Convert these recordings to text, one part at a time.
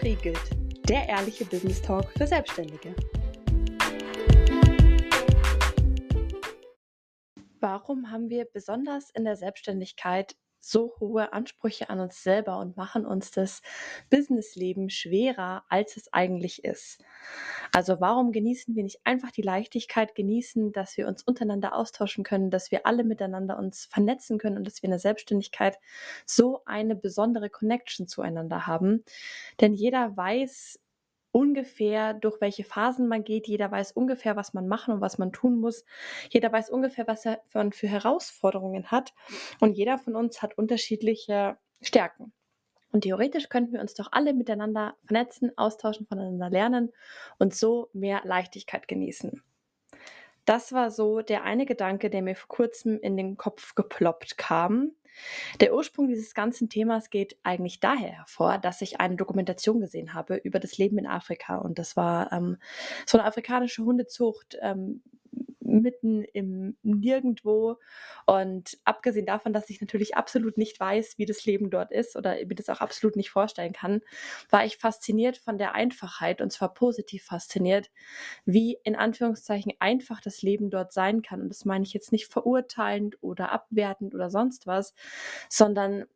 Vertriegelt, der ehrliche Business Talk für Selbstständige. Warum haben wir besonders in der Selbstständigkeit so hohe Ansprüche an uns selber und machen uns das Businessleben schwerer, als es eigentlich ist. Also warum genießen wir nicht einfach die Leichtigkeit, genießen, dass wir uns untereinander austauschen können, dass wir alle miteinander uns vernetzen können und dass wir in der Selbstständigkeit so eine besondere Connection zueinander haben. Denn jeder weiß, ungefähr, durch welche Phasen man geht. Jeder weiß ungefähr, was man machen und was man tun muss. Jeder weiß ungefähr, was er für Herausforderungen hat. Und jeder von uns hat unterschiedliche Stärken. Und theoretisch könnten wir uns doch alle miteinander vernetzen, austauschen, voneinander lernen und so mehr Leichtigkeit genießen. Das war so der eine Gedanke, der mir vor kurzem in den Kopf geploppt kam, der Ursprung dieses ganzen Themas geht eigentlich daher hervor, dass ich eine Dokumentation gesehen habe über das Leben in Afrika. Und das war ähm, so eine afrikanische Hundezucht, ähm, mitten im Nirgendwo. Und abgesehen davon, dass ich natürlich absolut nicht weiß, wie das Leben dort ist oder mir das auch absolut nicht vorstellen kann, war ich fasziniert von der Einfachheit und zwar positiv fasziniert, wie in Anführungszeichen einfach das Leben dort sein kann. Und das meine ich jetzt nicht verurteilend oder abwertend oder sonst was, sondern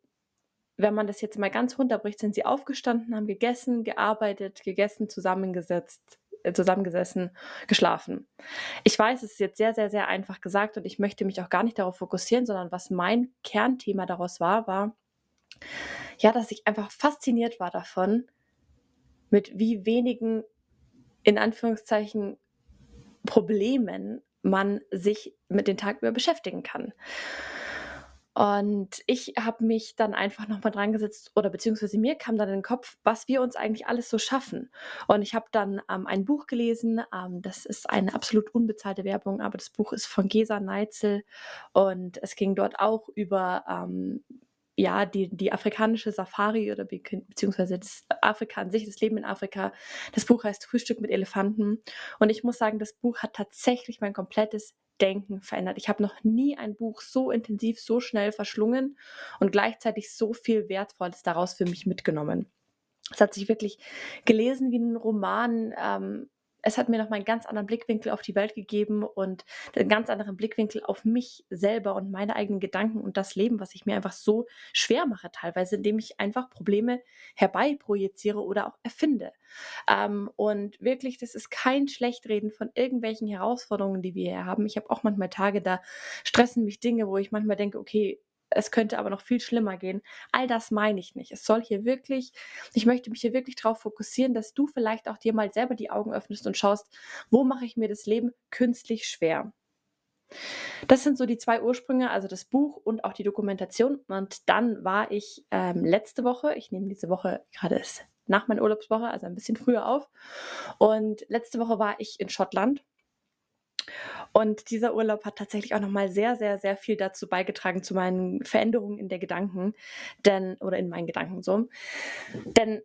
wenn man das jetzt mal ganz runterbricht, sind sie aufgestanden, haben gegessen, gearbeitet, gegessen, zusammengesetzt, zusammengesessen, geschlafen. Ich weiß, es ist jetzt sehr, sehr, sehr einfach gesagt und ich möchte mich auch gar nicht darauf fokussieren, sondern was mein Kernthema daraus war, war, ja, dass ich einfach fasziniert war davon, mit wie wenigen, in Anführungszeichen, Problemen man sich mit den Tag über beschäftigen kann. Und ich habe mich dann einfach nochmal dran gesetzt oder beziehungsweise mir kam dann in den Kopf, was wir uns eigentlich alles so schaffen. Und ich habe dann ähm, ein Buch gelesen, ähm, das ist eine absolut unbezahlte Werbung, aber das Buch ist von Gesa Neitzel und es ging dort auch über ähm, ja, die, die afrikanische Safari oder be beziehungsweise das Afrika an sich, das Leben in Afrika. Das Buch heißt Frühstück mit Elefanten. Und ich muss sagen, das Buch hat tatsächlich mein komplettes Denken verändert. Ich habe noch nie ein Buch so intensiv, so schnell verschlungen und gleichzeitig so viel Wertvolles daraus für mich mitgenommen. Es hat sich wirklich gelesen wie ein Roman. Ähm, es hat mir noch mal einen ganz anderen Blickwinkel auf die Welt gegeben und einen ganz anderen Blickwinkel auf mich selber und meine eigenen Gedanken und das Leben, was ich mir einfach so schwer mache teilweise, indem ich einfach Probleme herbeiprojiziere oder auch erfinde. Ähm, und wirklich, das ist kein Schlechtreden von irgendwelchen Herausforderungen, die wir hier haben. Ich habe auch manchmal Tage, da stressen mich Dinge, wo ich manchmal denke, okay, es könnte aber noch viel schlimmer gehen. All das meine ich nicht. Es soll hier wirklich, ich möchte mich hier wirklich darauf fokussieren, dass du vielleicht auch dir mal selber die Augen öffnest und schaust, wo mache ich mir das Leben künstlich schwer. Das sind so die zwei Ursprünge, also das Buch und auch die Dokumentation. Und dann war ich ähm, letzte Woche, ich nehme diese Woche gerade nach meiner Urlaubswoche, also ein bisschen früher auf. Und letzte Woche war ich in Schottland und dieser Urlaub hat tatsächlich auch noch mal sehr, sehr, sehr viel dazu beigetragen, zu meinen Veränderungen in der Gedanken, denn oder in meinen Gedanken so. Denn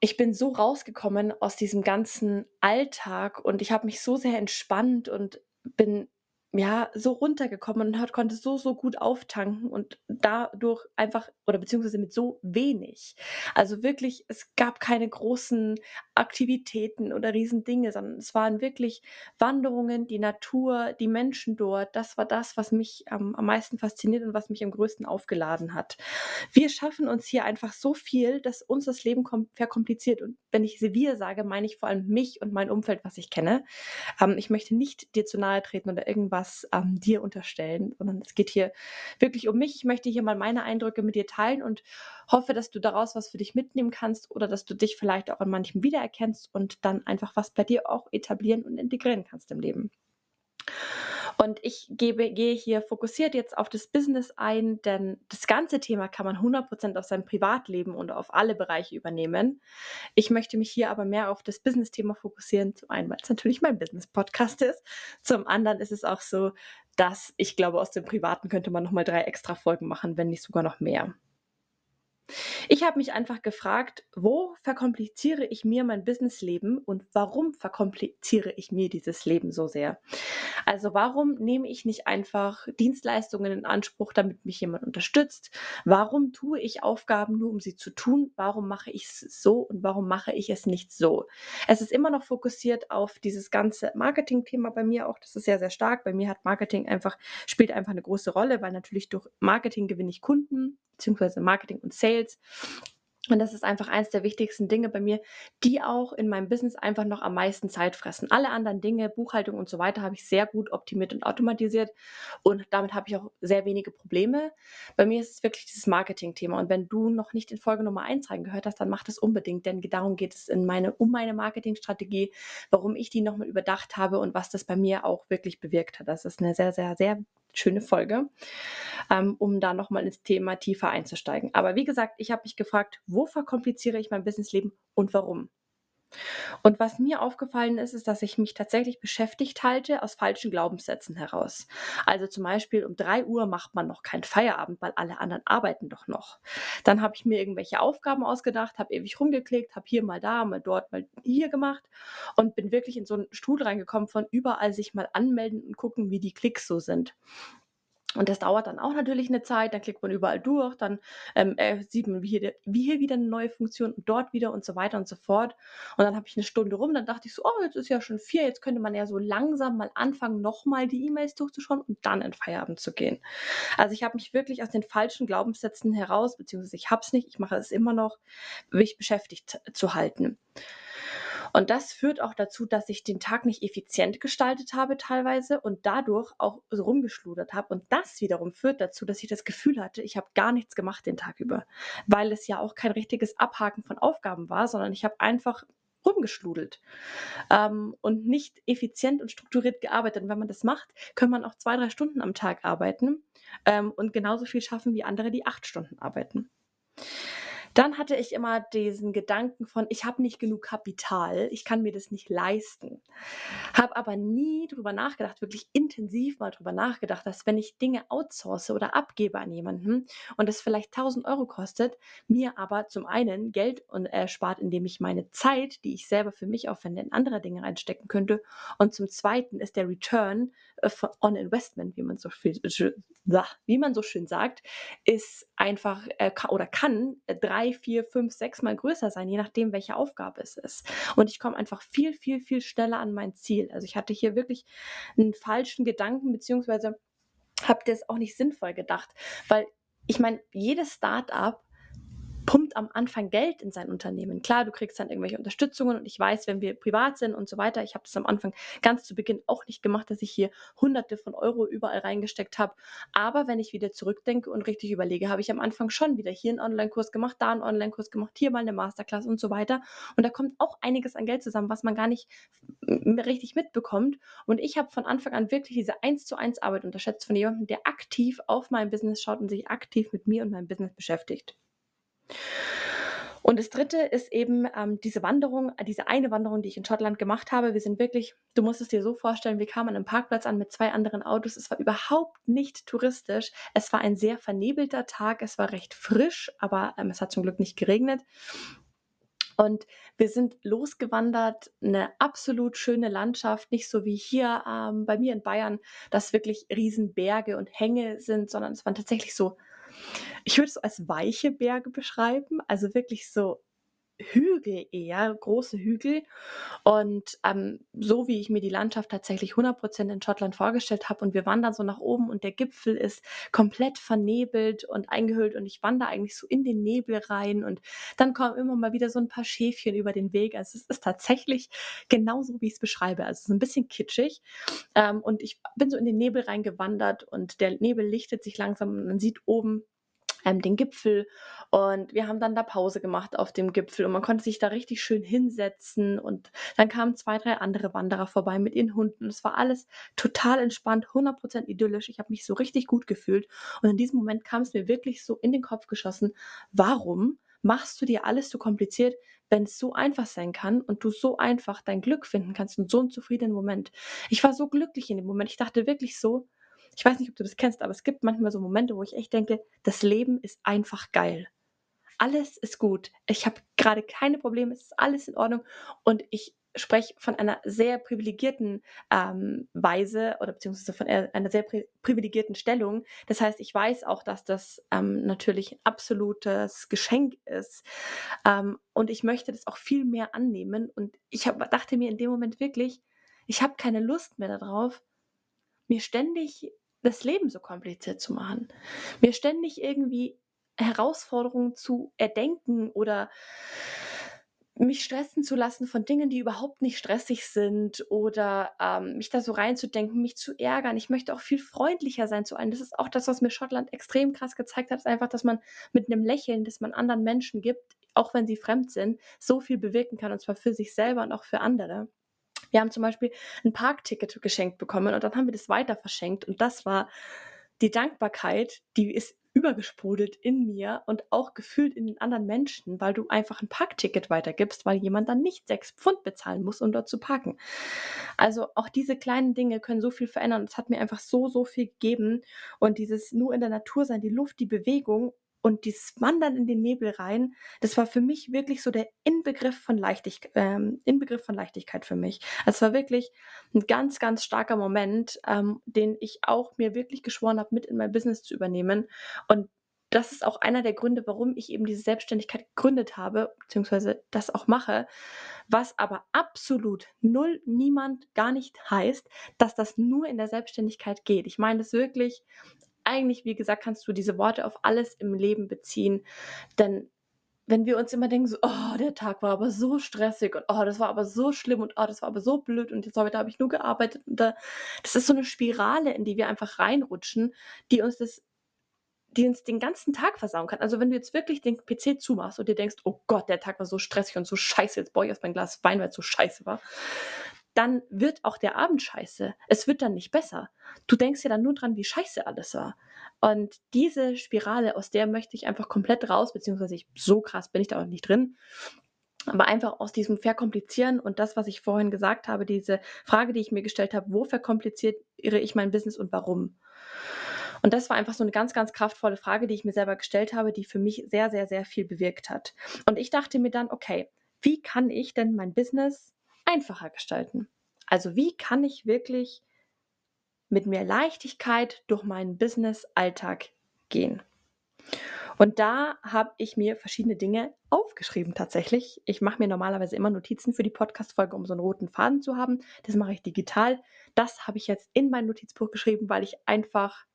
ich bin so rausgekommen aus diesem ganzen Alltag und ich habe mich so sehr entspannt und bin ja, so runtergekommen und hat konnte so, so gut auftanken und dadurch einfach oder beziehungsweise mit so wenig. Also wirklich, es gab keine großen Aktivitäten oder Riesendinge, sondern es waren wirklich Wanderungen, die Natur, die Menschen dort. Das war das, was mich ähm, am meisten fasziniert und was mich am größten aufgeladen hat. Wir schaffen uns hier einfach so viel, dass uns das Leben verkompliziert. Und wenn ich wir sage, meine ich vor allem mich und mein Umfeld, was ich kenne. Ähm, ich möchte nicht dir zu nahe treten oder irgendwas was ähm, dir unterstellen, sondern es geht hier wirklich um mich. Ich möchte hier mal meine Eindrücke mit dir teilen und hoffe, dass du daraus was für dich mitnehmen kannst oder dass du dich vielleicht auch an manchem wiedererkennst und dann einfach was bei dir auch etablieren und integrieren kannst im Leben. Und ich gebe, gehe hier fokussiert jetzt auf das Business ein, denn das ganze Thema kann man 100% auf sein Privatleben und auf alle Bereiche übernehmen. Ich möchte mich hier aber mehr auf das Business-Thema fokussieren. Zum einen, weil es natürlich mein Business-Podcast ist. Zum anderen ist es auch so, dass ich glaube, aus dem Privaten könnte man nochmal drei extra Folgen machen, wenn nicht sogar noch mehr. Ich habe mich einfach gefragt: „Wo verkompliziere ich mir mein Businessleben und warum verkompliziere ich mir dieses Leben so sehr?“ Also, warum nehme ich nicht einfach Dienstleistungen in Anspruch, damit mich jemand unterstützt? Warum tue ich Aufgaben nur, um sie zu tun? Warum mache ich's so und warum mache ich es nicht so? Es ist immer noch fokussiert auf dieses ganze Marketingthema bei mir auch. Das ist sehr, sehr stark. Bei mir hat Marketing einfach spielt einfach 'ne große Rolle, weil natürlich durch Marketing gewinne ich Kunden, beziehungsweise Marketing und Sales. Und das ist einfach eins der wichtigsten Dinge bei mir, die auch in meinem Business einfach noch am meisten Zeit fressen. Alle anderen Dinge, Buchhaltung und so weiter, habe ich sehr gut optimiert und automatisiert und damit habe ich auch sehr wenige Probleme. Bei mir ist es wirklich dieses Marketingthema und wenn du noch nicht in Folge Nummer 1 reingehört hast, dann mach das unbedingt, denn darum geht es in meine um meine Marketingstrategie, warum ich die noch mal überdacht habe und was das bei mir auch wirklich bewirkt hat. Das ist 'ne sehr, sehr, sehr schöne Folge, ähm, um da noch mal ins Thema tiefer einzusteigen. Aber wie gesagt, ich habe mich gefragt: „Wo verkompliziere ich mein Businessleben und warum?“ Und was mir aufgefallen ist, ist, dass ich mich tatsächlich beschäftigt halte aus falschen Glaubenssätzen heraus. Also, zum Beispiel um 3:00 macht man noch keinen Feierabend, weil alle anderen arbeiten doch noch. Dann habe ich mir irgendwelche Aufgaben ausgedacht, habe ewig rumgeklickt, habe hier mal da, mal dort, mal hier gemacht und bin wirklich in so 'n Strudel reingekommen von überall sich mal anmelden und gucken, wie die Klicks so sind. Und das dauert dann auch natürlich 'ne Zeit, dann klickt man überall durch, dann, ähm, äh, sieht man, wie hier wie hier wieder 'ne neue Funktion und dort wieder und so weiter und so fort. Und dann habe ich 'ne Stunde rum, dann dachte ich so: „Oh, jetzt ist ja schon 4, jetzt könnte man ja so langsam mal anfangen, noch mal die E-Mails durchzuschauen und dann in Feierabend zu gehen.“ Also, ich habe mich wirklich aus den falschen Glaubenssätzen heraus beziehungsweise ich habe es nicht, ich mache es immer noch, mich beschäftigt zu halten. Und das führt auch dazu, dass ich den Tag nicht effizient gestaltet habe teilweise und dadurch auch so rumgeschludert habe. Und das wiederum führt dazu, dass ich das Gefühl hatte, ich habe gar nichts gemacht den Tag über, weil es ja auch kein richtiges Abhaken von Aufgaben war, sondern ich habe einfach rumgeschludelt, ähm, und nicht effizient und strukturiert gearbeitet. Und wenn man das macht, kann man auch 2, 3 Stunden am Tag arbeiten, ähm, und genauso viel schaffen wie andere, die 8 Stunden arbeiten. Dann hatte ich immer diesen Gedanken von: „Ich habe nicht genug Kapital, ich kann mir das nicht leisten.“ Habe aber nie drüber nachgedacht, wirklich intensiv mal drüber nachgedacht, dass wenn ich Dinge outsource oder abgebe an jemanden und es vielleicht 1.000 € kostet, mir aber zum einen Geld erspart, indem ich meine Zeit, die ich selber für mich aufwende, in andere Dinge reinstecken könnte. Und zum Zweiten ist der Return, äh, on Investment, wie man so viel wie man so schön sagt, ist einfach, äh, oder kann 3, 4, 5, 6 Mal größer sein, je nachdem, welche Aufgabe es ist. Und ich komme einfach viel, viel, viel schneller an mein Ziel. Also, ich hatte hier wirklich 'n falschen Gedanken beziehungsweise habe das auch nicht sinnvoll gedacht, weil ich meine, jedes Start-up pumpt am Anfang Geld in sein Unternehmen. Klar, du kriegst dann irgendwelche Unterstützungen und ich weiß, wenn wir privat sind und so weiter ich habe das am Anfang ganz zu Beginn auch nicht gemacht, dass ich hier Hunderte von Euro überall reingesteckt habe. Aber wenn ich wieder zurückdenke und richtig überlege, habe ich am Anfang schon wieder hier 'n Onlinekurs gemacht, da 'n Onlinekurs gemacht, hier mal 'ne Masterclass und so weiter. Und da kommt auch einiges an Geld zusammen, was man gar nicht richtig mitbekommt. Und ich habe von Anfang an wirklich diese Eins-zu-eins Arbeit unterschätzt von jemandem, der aktiv auf mein Business schaut und sich aktiv mit mir und meinem Business beschäftigt. Und das 3. ist eben, ähm, diese Wanderung äh, diese eine Wanderung, die ich in Schottland gemacht habe. Wir sind wirklich du musst es dir so vorstellen, wir kamen 'nem Parkplatz an mit 2 anderen Autos. Es war überhaupt nicht touristisch. Es war ein sehr vernebelter Tag. Es war recht frisch, aber, ähm, es hat zum Glück nicht geregnet. Und wir sind losgewandert, 'ne absolut schöne Landschaft, nicht so wie hier, ähm, bei mir in Bayern, dass wirklich Riesenberge und Hänge sind, sondern es waren tatsächlich so ich würde es als weiche Berge beschreiben, also wirklich so Hügel eher, große Hügel. Und, ähm, so wie ich mir die Landschaft tatsächlich 100 % in Schottland vorgestellt habe und wir wandern so nach oben und der Gipfel ist komplett vernebelt und eingehüllt und ich wandere eigentlich so in den Nebel rein und dann kommen immer mal wieder so 'n paar Schäfchen über den Weg. Also, es ist tatsächlich genauso, wie ich's beschreibe. Also, so 'n bisschen kitschig. Ähm, und ich bin so in den Nebel reingewandert und der Nebel lichtet sich langsam und man sieht oben, ähm, den Gipfel. Und wir haben dann da Pause gemacht auf dem Gipfel und man konnte sich da richtig schön hinsetzen und dann kamen 2, 3 andere Wanderer vorbei mit ihren Hunden. Es war alles total entspannt, 100 % idyllisch. Ich habe mich so richtig gut gefühlt. Und in diesem Moment kam's mir wirklich so in den Kopf geschossen: „Warum machst du dir alles so kompliziert, wenn's so einfach sein kann und du so einfach dein Glück finden kannst und so 'n zufriedenen Moment?“ Ich war so glücklich in dem Moment. Ich dachte wirklich so ich weiß nicht, ob du das kennst, aber es gibt manchmal so Momente, wo ich echt denke: „Das Leben ist einfach geil.“ alles ist gut. Ich habe gerade keine Probleme, es ist alles in Ordnung und ich spreche von einer sehr privilegierten ähm, Weise oder beziehungsweise von einer sehr pri privilegierten Stellung. Das heißt, ich weiß auch, dass das ähm, natürlich ein absolutes Geschenk ist ähm, und ich möchte das auch viel mehr annehmen. Und ich hab, dachte mir in dem Moment wirklich, ich habe keine Lust mehr darauf, mir ständig das Leben so kompliziert zu machen, mir ständig irgendwie Herausforderungen zu erdenken oder mich stressen zu lassen von Dingen, die überhaupt nicht stressig sind oder, ähm, mich da so reinzudenken, mich zu ärgern. Ich möchte auch viel freundlicher sein zu allen. Das ist auch das, was mir Schottland extrem krass gezeigt hat, ist einfach, dass man mit einem Lächeln, das man anderen Menschen gibt, auch wenn sie fremd sind, so viel bewirken kann, und zwar für sich selber und auch für andere. Wir haben zum Beispiel ein Parkticket geschenkt bekommen und dann haben wir das weiter verschenkt und das war die Dankbarkeit, die ist übergesprudelt in mir und auch gefühlt in den anderen Menschen, weil du einfach ein Parkticket weitergibst, weil jemand dann nicht sechs Pfund bezahlen muss, um dort zu parken. Also auch diese kleinen Dinge können so viel verändern. Es hat mir einfach so, so viel gegeben. Und dieses nur in der Natur sein, die Luft, die Bewegung und dieses Wandern in den Nebel rein, das war für mich wirklich so der Inbegriff von, Leichtig ähm, Inbegriff von Leichtigkeit für mich. Also es war wirklich ein ganz, ganz starker Moment, ähm, den ich auch mir wirklich geschworen habe, mit in mein Business zu übernehmen. Und das ist auch einer der Gründe, warum ich eben diese Selbstständigkeit gegründet habe, beziehungsweise das auch mache, was aber absolut null niemand gar nicht heißt, dass das nur in der Selbstständigkeit geht. Ich meine das wirklich eigentlich, wie gesagt, kannst du diese Worte auf alles im Leben beziehen. Denn wenn wir uns immer denken, so, oh, der Tag war aber so stressig und oh, das war aber so schlimm und oh, das war aber so blöd und jetzt heute habe ich nur gearbeitet und da, das ist so eine Spirale, in die wir einfach reinrutschen, die uns das die uns den ganzen Tag versauen kann. Also wenn du jetzt wirklich den PC zumachst und dir denkst, oh Gott, der Tag war so stressig und so scheiße, jetzt brauche ich erst mein Glas Wein, weil es so scheiße war, dann wird auch der Abend scheiße. Es wird dann nicht besser. Du denkst ja dann nur dran, wie scheiße alles war. Und diese Spirale, aus der möchte ich einfach komplett raus, beziehungsweise ich, so krass bin ich da auch nicht drin. Aber einfach aus diesem Verkomplizieren und das, was ich vorhin gesagt habe, diese Frage, die ich mir gestellt habe, wo verkompliziere ich mein Business und warum? Und das war einfach so eine ganz, ganz kraftvolle Frage, die ich mir selber gestellt habe, die für mich sehr, sehr, sehr viel bewirkt hat. Und ich dachte mir dann, okay, wie kann ich denn mein Business einfacher gestalten? Also wie kann ich wirklich mit mehr Leichtigkeit durch meinen Business-Alltag gehen? Und da habe ich mir verschiedene Dinge aufgeschrieben tatsächlich. Ich mache mir normalerweise immer Notizen für die Podcast-Folge, um so einen roten Faden zu haben. Das mache ich digital. Das habe ich jetzt in mein Notizbuch geschrieben, weil ich einfach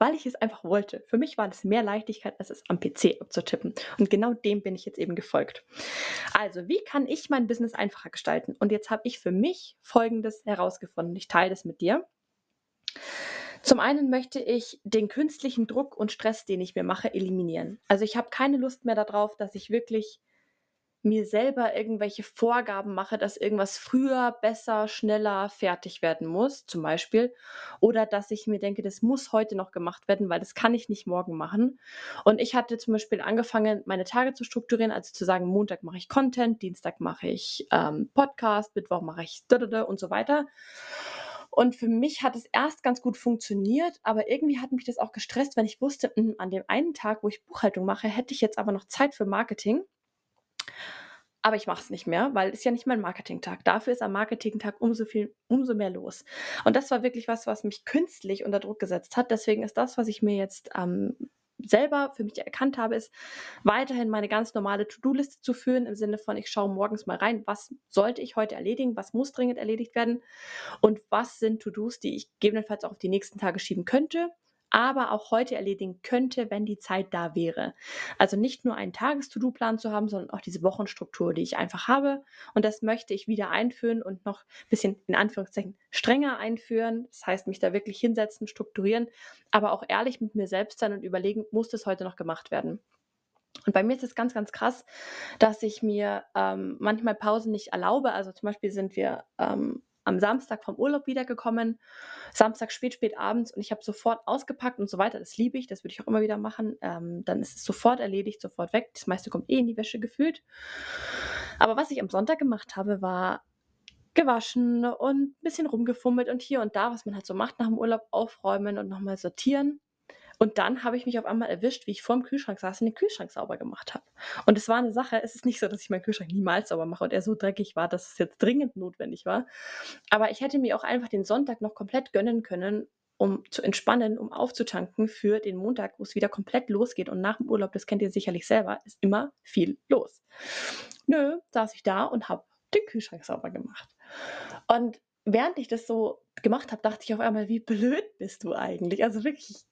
weil ich es einfach wollte. Für mich war das mehr Leichtigkeit, als es am PC abzutippen. Und genau dem bin ich jetzt eben gefolgt. Also, wie kann ich mein Business einfacher gestalten? Und jetzt habe ich für mich Folgendes herausgefunden. Ich teile das mit dir. Zum einen möchte ich den künstlichen Druck und Stress, den ich mir mache, eliminieren. Also ich habe keine Lust mehr darauf, dass ich wirklich mir selber irgendwelche Vorgaben mache, dass irgendwas früher, besser, schneller fertig werden muss, zum Beispiel. Oder dass ich mir denke, das muss heute noch gemacht werden, weil das kann ich nicht morgen machen. Und ich hatte zum Beispiel angefangen, meine Tage zu strukturieren, also zu sagen, Montag mache ich Content, Dienstag mache ich ähm, Podcast, Mittwoch mache ich und so weiter. Und für mich hat es erst ganz gut funktioniert, aber irgendwie hat mich das auch gestresst, wenn ich wusste, hm, an dem einen Tag, wo ich Buchhaltung mache, hätte ich jetzt aber noch Zeit für Marketing. Aber ich mache es nicht mehr, weil es ja nicht mein Marketingtag. Dafür ist am Marketingtag umso viel, umso mehr los. Und das war wirklich was, was mich künstlich unter Druck gesetzt hat. Deswegen ist das, was ich mir jetzt ähm, selber für mich erkannt habe, ist weiterhin meine ganz normale To-Do-Liste zu führen, im Sinne von, ich schaue morgens mal rein, was sollte ich heute erledigen, was muss dringend erledigt werden und was sind To-Dos, die ich gegebenenfalls auch auf die nächsten Tage schieben könnte aber auch heute erledigen könnte, wenn die Zeit da wäre. Also nicht nur einen Tages-To-Do-Plan zu haben, sondern auch diese Wochenstruktur, die ich einfach habe. Und das möchte ich wieder einführen und noch ein bisschen in Anführungszeichen strenger einführen. Das heißt, mich da wirklich hinsetzen, strukturieren, aber auch ehrlich mit mir selbst sein und überlegen, muss das heute noch gemacht werden? Und bei mir ist es ganz, ganz krass, dass ich mir ähm, manchmal Pausen nicht erlaube. Also zum Beispiel sind wir ähm, am Samstag vom Urlaub wiedergekommen, Samstag spät, spät abends und ich habe sofort ausgepackt und so weiter. Das liebe ich, das würde ich auch immer wieder machen. Ähm, dann ist es sofort erledigt, sofort weg. Das meiste kommt eh in die Wäsche gefühlt. Aber was ich am Sonntag gemacht habe, war gewaschen und ein bisschen rumgefummelt und hier und da, was man halt so macht nach dem Urlaub, aufräumen und nochmal sortieren. Und dann habe ich mich auf einmal erwischt, wie ich vorm Kühlschrank saß und den Kühlschrank sauber gemacht habe. Und es war eine Sache, es ist nicht so, dass ich meinen Kühlschrank niemals sauber mache und er so dreckig war, dass es jetzt dringend notwendig war. Aber ich hätte mir auch einfach den Sonntag noch komplett gönnen können, um zu entspannen, um aufzutanken für den Montag, wo es wieder komplett losgeht. Und nach dem Urlaub, das kennt ihr sicherlich selber, ist immer viel los. Nö, saß ich da und habe den Kühlschrank sauber gemacht. Und während ich das so gemacht habe, dachte ich auf einmal, wie blöd bist du eigentlich? Also wirklich,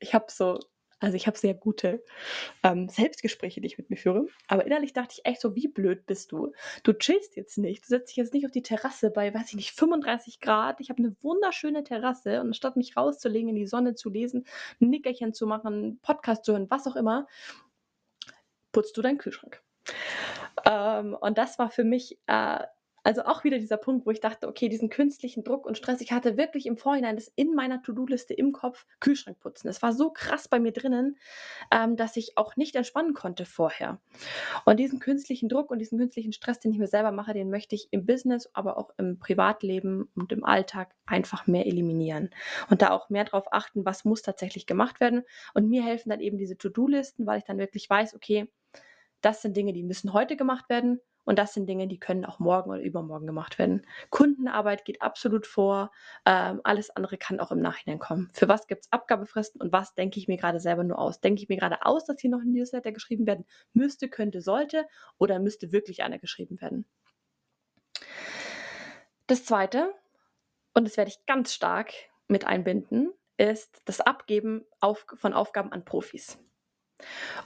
ich habe so also ich habe sehr gute ähm, Selbstgespräche, die ich mit mir führe. Aber innerlich dachte ich echt so, wie blöd bist du? Du chillst jetzt nicht. Du setzt dich jetzt nicht auf die Terrasse bei, weiß ich nicht, 35 Grad. Ich habe eine wunderschöne Terrasse und anstatt mich rauszulegen, in die Sonne zu lesen, ein Nickerchen zu machen, Podcast zu hören, was auch immer, putzt du deinen Kühlschrank. Ähm, und das war für mich äh, also auch wieder dieser Punkt, wo ich dachte, okay, diesen künstlichen Druck und Stress, ich hatte wirklich im Vorhinein das in meiner To-Do-Liste im Kopf, Kühlschrank putzen. Es war so krass bei mir drinnen, ähm, dass ich auch nicht entspannen konnte vorher. Und diesen künstlichen Druck und diesen künstlichen Stress, den ich mir selber mache, den möchte ich im Business, aber auch im Privatleben und im Alltag einfach mehr eliminieren. Und da auch mehr darauf achten, was muss tatsächlich gemacht werden. Und mir helfen dann eben diese To-Do-Listen, weil ich dann wirklich weiß, okay, das sind Dinge, die müssen heute gemacht werden und das sind Dinge, die können auch morgen oder übermorgen gemacht werden. Kundenarbeit geht absolut vor. Ähm, alles andere kann auch im Nachhinein kommen. Für was gibt es Abgabefristen und was denke ich mir gerade selber nur aus? Denke ich mir gerade aus, dass hier noch ein Newsletter geschrieben werden müsste, könnte, sollte oder müsste wirklich einer geschrieben werden? Das zweite, und das werde ich ganz stark mit einbinden, ist das Abgeben auf, von Aufgaben an Profis.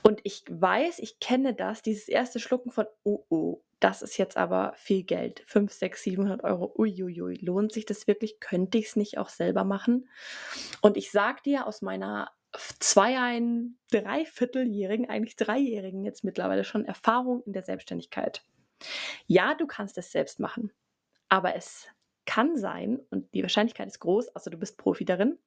Und ich weiß, ich kenne das, dieses erste Schlucken von, oh, oh, das ist jetzt aber viel Geld. 5, 6, 700 Euro. Uiuiui, lohnt sich das wirklich? Könnte ich es nicht auch selber machen? Und ich sag dir aus meiner zwei, ein, dreivierteljährigen, eigentlich dreijährigen jetzt mittlerweile schon Erfahrung in der Selbstständigkeit. Ja, du kannst es selbst machen, aber es kann sein, und die Wahrscheinlichkeit ist groß, also du bist Profi darin,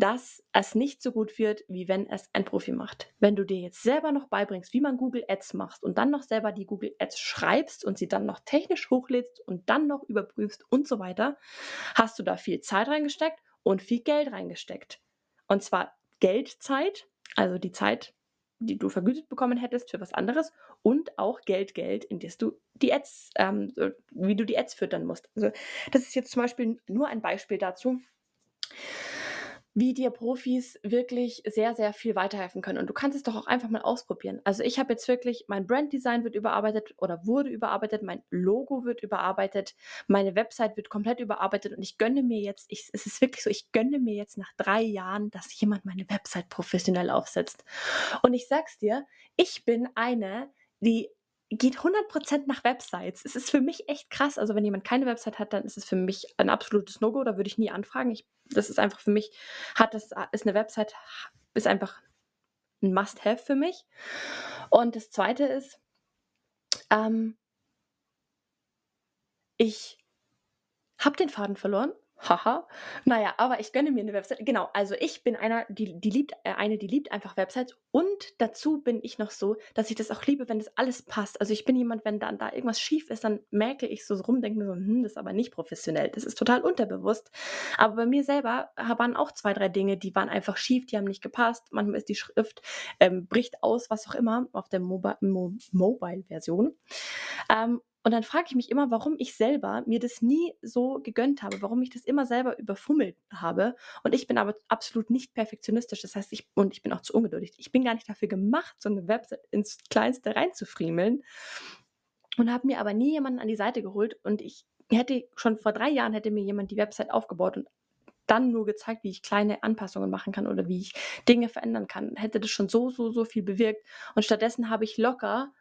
dass es nicht so gut wird, wie wenn es ein Profi macht. Wenn du dir jetzt selber noch beibringst, wie man Google Ads macht und dann noch selber die Google Ads schreibst und sie dann noch technisch hochlädst und dann noch überprüfst und so weiter, hast du da viel Zeit reingesteckt und viel Geld reingesteckt. Und zwar Geldzeit, also die Zeit, die du vergütet bekommen hättest für was anderes und auch Geld, Geld, in das du die Ads, ähm, wie du die Ads füttern musst. Also das ist jetzt zum Beispiel nur ein Beispiel dazu wie dir Profis wirklich sehr, sehr viel weiterhelfen können. Und du kannst es doch auch einfach mal ausprobieren. Also ich habe jetzt wirklich, mein Branddesign wird überarbeitet oder wurde überarbeitet, mein Logo wird überarbeitet, meine Website wird komplett überarbeitet und ich gönne mir jetzt, ich, es ist wirklich so, ich gönne mir jetzt nach drei Jahren, dass jemand meine Website professionell aufsetzt. Und ich sag's dir, ich bin eine, die geht 100% nach Websites. Es ist für mich echt krass. Also wenn jemand keine Website hat, dann ist es für mich ein absolutes No-Go. Da würde ich nie anfragen. Ich, das ist einfach für mich, hat das, ist eine Website, ist einfach ein Must-Have für mich. Und das Zweite ist, ähm, ich habe den Faden verloren Haha. Naja, aber ich gönne mir eine Website. Genau, also ich bin einer, die die liebt äh, eine, die liebt einfach Websites und dazu bin ich noch so, dass ich das auch liebe, wenn das alles passt. Also, ich bin jemand, wenn dann da irgendwas schief ist, dann merke ich so rum, denke mir so: „Hm, das ist aber nicht professionell.“ Das ist total unterbewusst. Aber bei mir selber waren auch zwei, drei Dinge, die waren einfach schief, die haben nicht gepasst. Manchmal ist die Schrift, ähm, bricht aus, was auch immer, auf der Mobi Mo Mobile-Version. Ähm, und dann frage ich mich immer, warum ich selber mir das nie so gegönnt habe, warum ich das immer selber überfummelt habe. Und ich bin aber absolut nicht perfektionistisch. Das heißt, ich, und ich bin auch zu ungeduldig. Ich bin gar nicht dafür gemacht, so eine Website ins Kleinste reinzufriemeln. Und habe mir aber nie jemanden an die Seite geholt. Und ich hätte schon vor drei Jahren hätte mir jemand die Website aufgebaut und dann nur gezeigt, wie ich kleine Anpassungen machen kann oder wie ich Dinge verändern kann. Hätte das schon so, so, so viel bewirkt. Und stattdessen habe ich locker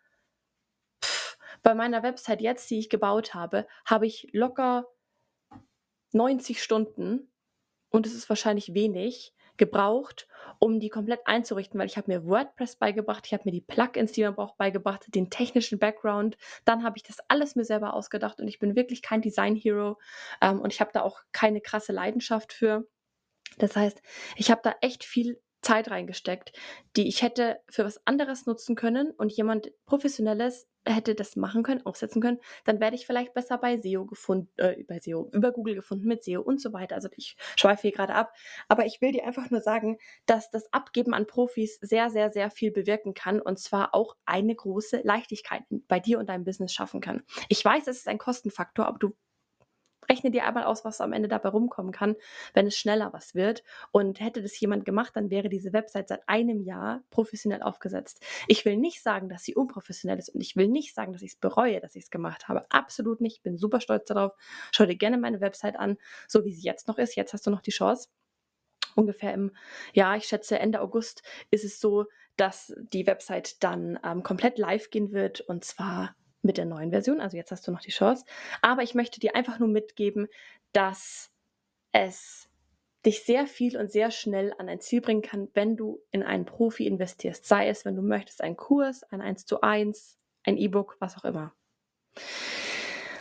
bei meiner Website jetzt, die ich gebaut habe, habe ich locker 90 Stunden und es ist wahrscheinlich wenig gebraucht, um die komplett einzurichten, weil ich habe mir WordPress beigebracht, ich habe mir die Plugins, die man braucht, beigebracht, den technischen Background. Dann habe ich das alles mir selber ausgedacht und ich bin wirklich kein Design Hero ähm, und ich habe da auch keine krasse Leidenschaft für. Das heißt, ich habe da echt viel Zeit reingesteckt, die ich hätte für was anderes nutzen können und jemand Professionelles hätte das machen können, aufsetzen können, dann werde ich vielleicht besser bei SEO gefunden, äh, bei SEO, über Google gefunden mit SEO und so weiter. Also ich schweife hier gerade ab. Aber ich will dir einfach nur sagen, dass das Abgeben an Profis sehr, sehr, sehr viel bewirken kann und zwar auch eine große Leichtigkeit bei dir und deinem Business schaffen kann. Ich weiß, es ist ein Kostenfaktor, aber du rechne dir einmal aus, was am Ende dabei rumkommen kann, wenn es schneller was wird. Und hätte das jemand gemacht, dann wäre diese Website seit einem Jahr professionell aufgesetzt. Ich will nicht sagen, dass sie unprofessionell ist und ich will nicht sagen, dass ich es bereue, dass ich es gemacht habe. Absolut nicht. Ich bin super stolz darauf. Schau dir gerne meine Website an, so wie sie jetzt noch ist. Jetzt hast du noch die Chance ungefähr im, ja, ich schätze Ende August ist es so, dass die Website dann ähm, komplett live gehen wird und zwar mit der neuen Version. Also jetzt hast du noch die Chance. Aber ich möchte dir einfach nur mitgeben, dass es dich sehr viel und sehr schnell an ein Ziel bringen kann, wenn du in einen Profi investierst. Sei es, wenn du möchtest, ein Kurs, ein 1 zu 1, ein E-Book, was auch immer.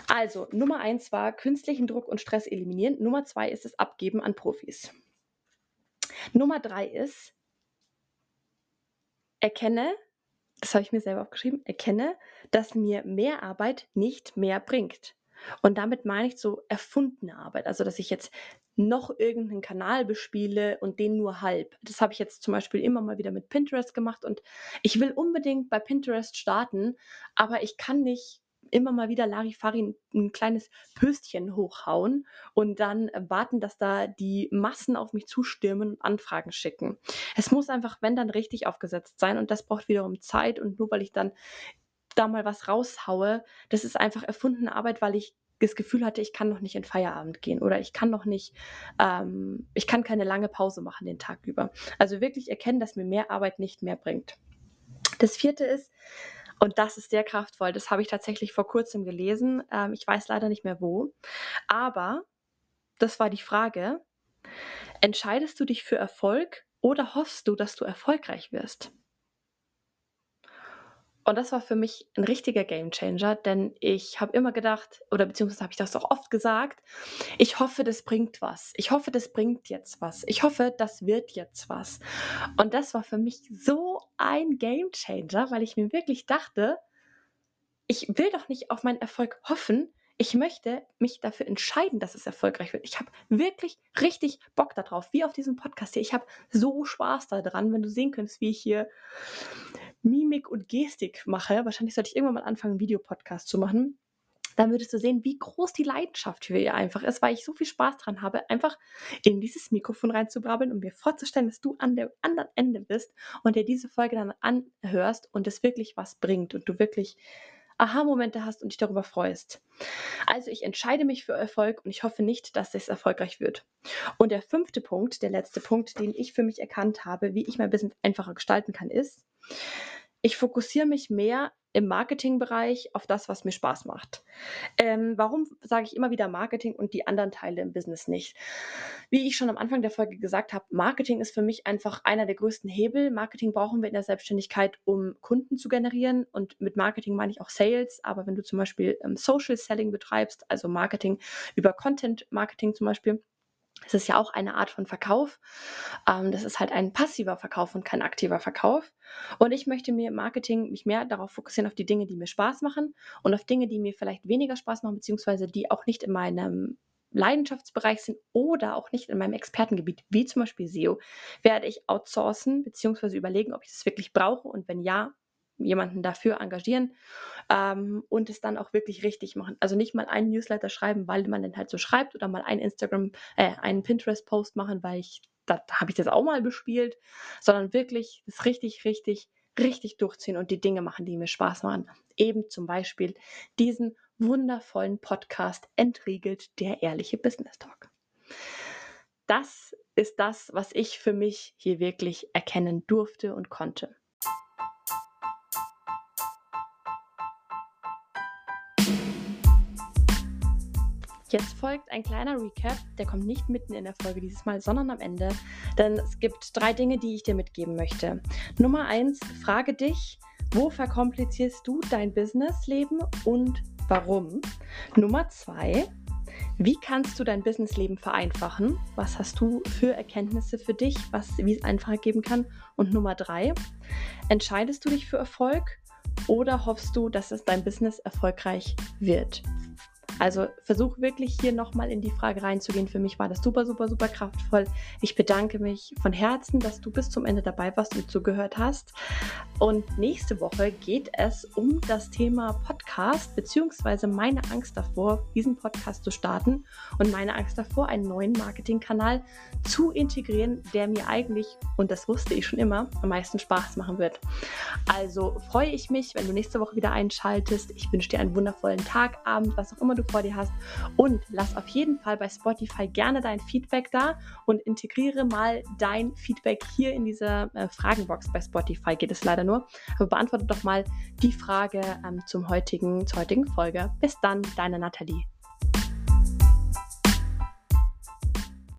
Also, Nummer 1 war künstlichen Druck und Stress eliminieren. Nummer 2 ist das Abgeben an Profis. Nummer 3 ist, erkenne, das habe ich mir selber aufgeschrieben, erkenne, dass mir mehr Arbeit nicht mehr bringt. Und damit meine ich so erfundene Arbeit. Also, dass ich jetzt noch irgendeinen Kanal bespiele und den nur halb. Das habe ich jetzt zum Beispiel immer mal wieder mit Pinterest gemacht und ich will unbedingt bei Pinterest starten, aber ich kann nicht immer mal wieder Larifari 'n 'n kleines Pöstchen hochhauen und dann äh, warten, dass da die Massen auf mich zustürmen und Anfragen schicken. Es muss einfach, wenn dann richtig aufgesetzt sein und das braucht wiederum Zeit und nur weil ich dann da mal was raushaue, das ist einfach erfundene Arbeit, weil ich das Gefühl hatte, ich kann noch nicht in Feierabend gehen oder ich kann noch nicht, ähm ich kann keine lange Pause machen den Tag über. Also wirklich erkennen, dass mir mehr Arbeit nicht mehr bringt. Das Vierte ist und das ist sehr kraftvoll. Das habe ich tatsächlich vor Kurzem gelesen. Ähm, ich weiß leider nicht mehr wo. Aber das war die Frage, entscheidest du dich für Erfolg oder hoffst du, dass du erfolgreich wirst? Und das war für mich ein richtiger Gamechanger, denn ich habe immer gedacht oder beziehungsweise habe ich das auch oft gesagt: „Ich hoffe, das bringt was. Ich hoffe, das bringt jetzt was. Ich hoffe, das wird jetzt was.“ Und das war für mich so ein Gamechanger, weil ich mir wirklich dachte: „Ich will doch nicht auf meinen Erfolg hoffen. Ich möchte mich dafür entscheiden, dass es erfolgreich wird.“ Ich habe wirklich richtig Bock darauf, wie auf diesem Podcast hier. Ich habe so Spaß daran, wenn du sehen könntest, wie ich hier Mimik und Gestik mache, wahrscheinlich sollte ich irgendwann mal anfangen, 'n Videopodcast zu machen, dann würdest du sehen, wie groß die Leidenschaft für ihr einfach ist, weil ich so viel Spaß dran habe, einfach in dieses Mikrofon reinzubrabbeln und mir vorzustellen, dass du an dem anderen Ende bist und dir diese Folge dann anhörst und es wirklich was bringt und du wirklich Aha-Momente hast und dich darüber freust. Also ich entscheide mich für Erfolg und ich hoffe nicht, dass es erfolgreich wird. Und der fünfte Punkt, der letzte Punkt, den ich für mich erkannt habe, wie ich mein Business einfacher gestalten kann, ist, ich fokussiere mich mehr im Marketingbereich auf das, was mir Spaß macht. Ähm, warum sage ich immer wieder Marketing und die anderen Teile im Business nicht? Wie ich schon am Anfang der Folge gesagt habe, Marketing ist für mich einfach einer der größten Hebel. Marketing brauchen wir in der Selbstständigkeit, um Kunden zu generieren. Und mit Marketing meine ich auch Sales. Aber wenn du zum Beispiel ähm, Social Selling betreibst, also Marketing über Content Marketing zum Beispiel, es ist ja auch eine Art von Verkauf. Ähm, das ist halt ein passiver Verkauf und kein aktiver Verkauf. Und ich möchte mir im Marketing mich mehr darauf fokussieren, auf die Dinge, die mir Spaß machen und auf Dinge, die mir vielleicht weniger Spaß machen, beziehungsweise die auch nicht in meinem Leidenschaftsbereich sind oder auch nicht in meinem Expertengebiet, wie zum Beispiel SEO, werde ich outsourcen, beziehungsweise überlegen, ob ich das wirklich brauche und wenn ja, jemanden dafür engagieren ähm, und es dann auch wirklich richtig machen. Also nicht mal einen Newsletter schreiben, weil man den halt so schreibt oder mal einen Instagram, äh, einen Pinterest-Post machen, weil ich, da, da habe ich das auch mal bespielt, sondern wirklich das richtig, richtig, richtig durchziehen und die Dinge machen, die mir Spaß machen. Eben zum Beispiel diesen wundervollen Podcast entriegelt der ehrliche Business Talk. Das ist das, was ich für mich hier wirklich erkennen durfte und konnte. Jetzt folgt ein kleiner Recap, der kommt nicht mitten in der Folge dieses Mal, sondern am Ende, denn es gibt drei Dinge, die ich dir mitgeben möchte. Nummer eins, frage dich, wo verkomplizierst du dein Businessleben und warum? Nummer zwei, wie kannst du dein Businessleben vereinfachen? Was hast du für Erkenntnisse für dich, was, wie es einfacher geben kann? Und Nummer drei, entscheidest du dich für Erfolg oder hoffst du, dass es dein Business erfolgreich wird? Also versuch wirklich hier nochmal in die Frage reinzugehen. Für mich war das super, super, super kraftvoll. Ich bedanke mich von Herzen, dass du bis zum Ende dabei warst und zugehört hast. Und nächste Woche geht es um das Thema Podcast, beziehungsweise meine Angst davor, diesen Podcast zu starten und meine Angst davor, einen neuen Marketingkanal zu integrieren, der mir eigentlich, und das wusste ich schon immer, am meisten Spaß machen wird. Also freue ich mich, wenn du nächste Woche wieder einschaltest. Ich wünsche dir einen wundervollen Tag, Abend, was auch immer du vor dir hast. Und lass auf jeden Fall bei Spotify gerne dein Feedback da und integriere mal dein Feedback hier in diese äh, Fragenbox. Bei Spotify geht es leider nur. Aber beantworte doch mal die Frage ähm, zum heutigen, zur heutigen Folge. Bis dann, deine Nathalie.